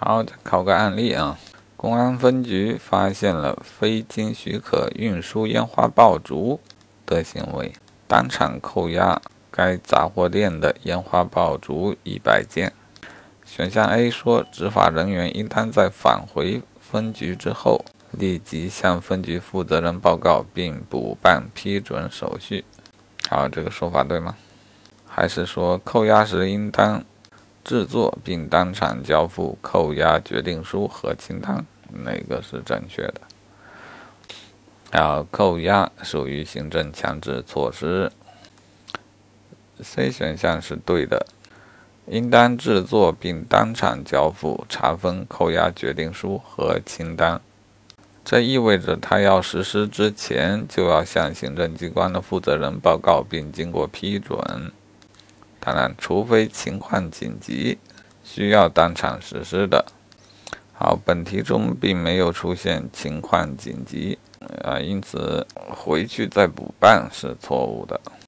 好，再考个案例啊。公安分局发现了非经许可运输烟花爆竹的行为，当场扣押该杂货店的烟花爆竹一百件。选项 A 说，执法人员应当在返回分局之后，立即向分局负责人报告并补办批准手续。好，这个说法对吗？还是说扣押时应当？制作并当场交付扣押决定书和清单，哪个是正确的？啊，扣押属于行政强制措施。C 选项是对的，应当制作并当场交付查封扣押决定书和清单。这意味着他要实施之前，就要向行政机关的负责人报告并经过批准。当然，除非情况紧急，需要当场实施的。好，本题中并没有出现情况紧急，啊，因此回去再补办是错误的。